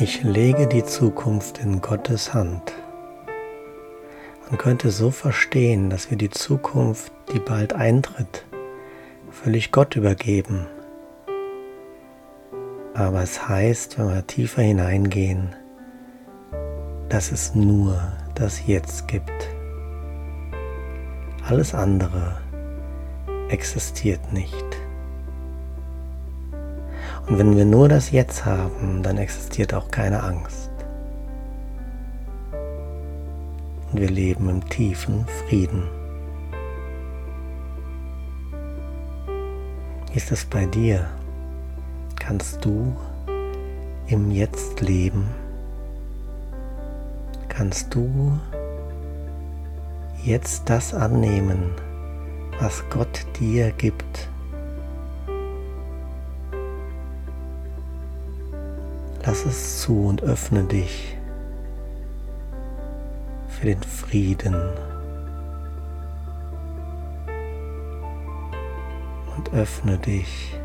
Ich lege die Zukunft in Gottes Hand. Man könnte so verstehen, dass wir die Zukunft, die bald eintritt, völlig Gott übergeben. Aber es heißt, wenn wir tiefer hineingehen, dass es nur das Jetzt gibt. Alles andere existiert nicht. Und wenn wir nur das Jetzt haben, dann existiert auch keine Angst. Und wir leben im tiefen Frieden. Ist es bei dir? Kannst du im Jetzt leben? Kannst du jetzt das annehmen, was Gott dir gibt? Lass es zu und öffne dich für den Frieden und öffne dich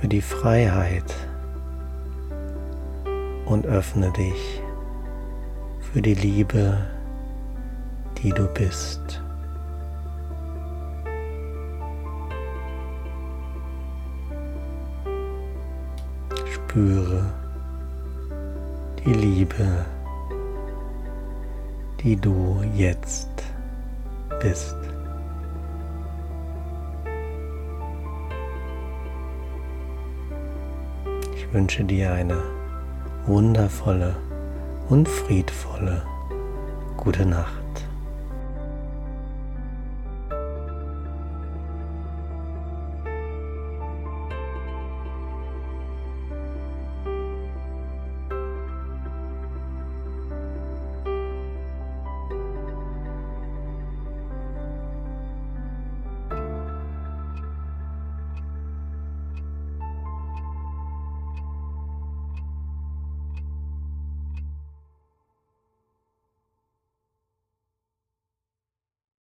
für die Freiheit und öffne dich für die Liebe, die du bist. Spüre die Liebe, die du jetzt bist. Ich wünsche dir eine wundervolle und friedvolle gute Nacht.